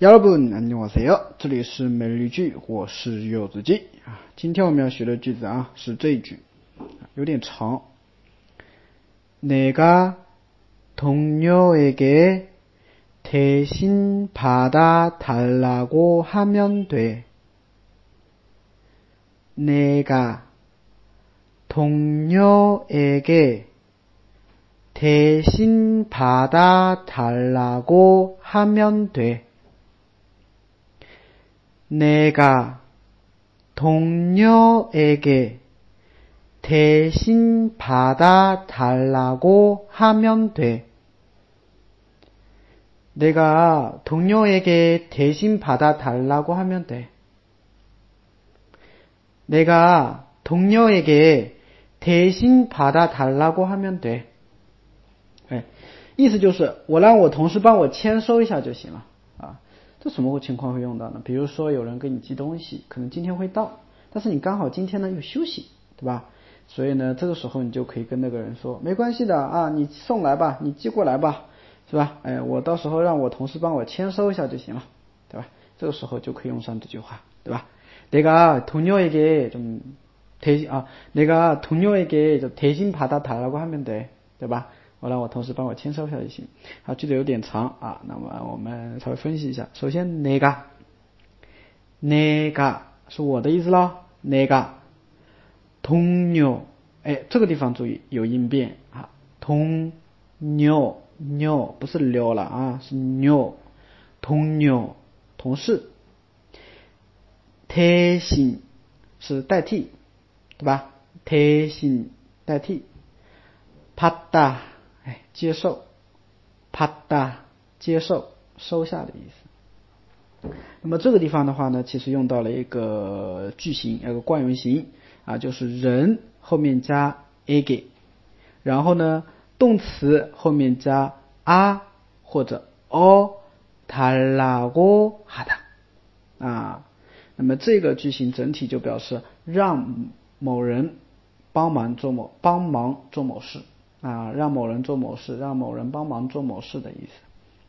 여러분안녕하세요这里是每日一句我是柚子鸡啊今天我们要学的句子啊是这一句有点长내가동료에게대신받아달라고하면돼내가동료에게대신받아달라고하면돼 내가 동료에게 대신 받아 달라고 하면 돼. 내가 동료에게 대신 받아 달라고 하면 돼. 내가 동료에게 대신 받아 달라고 하면 돼. 意思就是我让我同事帮我签收一下就行了。 这什么情况会用到呢？比如说有人给你寄东西，可能今天会到，但是你刚好今天呢又休息，对吧？所以呢，这个时候你就可以跟那个人说，没关系的啊，你送来吧，你寄过来吧，是吧？哎，我到时候让我同事帮我签收一下就行了，对吧？这个时候就可以用上这句话，对吧？내가동료에게좀대신아내가동료에게좀대신받아달라고하면 돼， 对吧？ 我让我同事帮我签收一下就行。好，句子有点长啊，那么我们稍微分析一下。首先，哪个，那个是我的意思喽。那个，同牛，哎，这个地方注意有音变啊。同牛，牛不是牛了啊，是牛。同牛，同事。贴心是代替，对吧？贴心代替。받 다。 哎，接受，啪嗒，接受，收下的意思。那么这个地方的话呢，其实用到了一个句型，一个惯用型啊，就是人后面加 a g 然后呢，动词后面加 a 或者 o，他拉过哈达啊。那么这个句型整体就表示让某人帮忙做某帮忙做某事，啊，让某人做某事，让某人帮忙做某事的意思。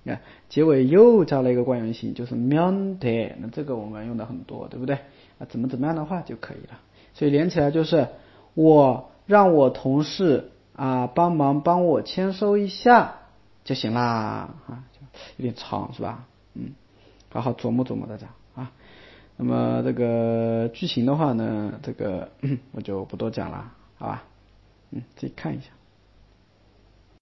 你看，结尾又加了一个惯用型，就是면 돼。 那这个我们用的很多，对不对？啊，怎么怎么样的话就可以了。所以连起来就是我让我同事啊帮忙帮我签收一下就行啦。啊，有点长是吧？嗯，好好琢磨琢磨大家啊。那么这个句型的话呢，这个 我就不多讲了，好吧？嗯，自己看一下。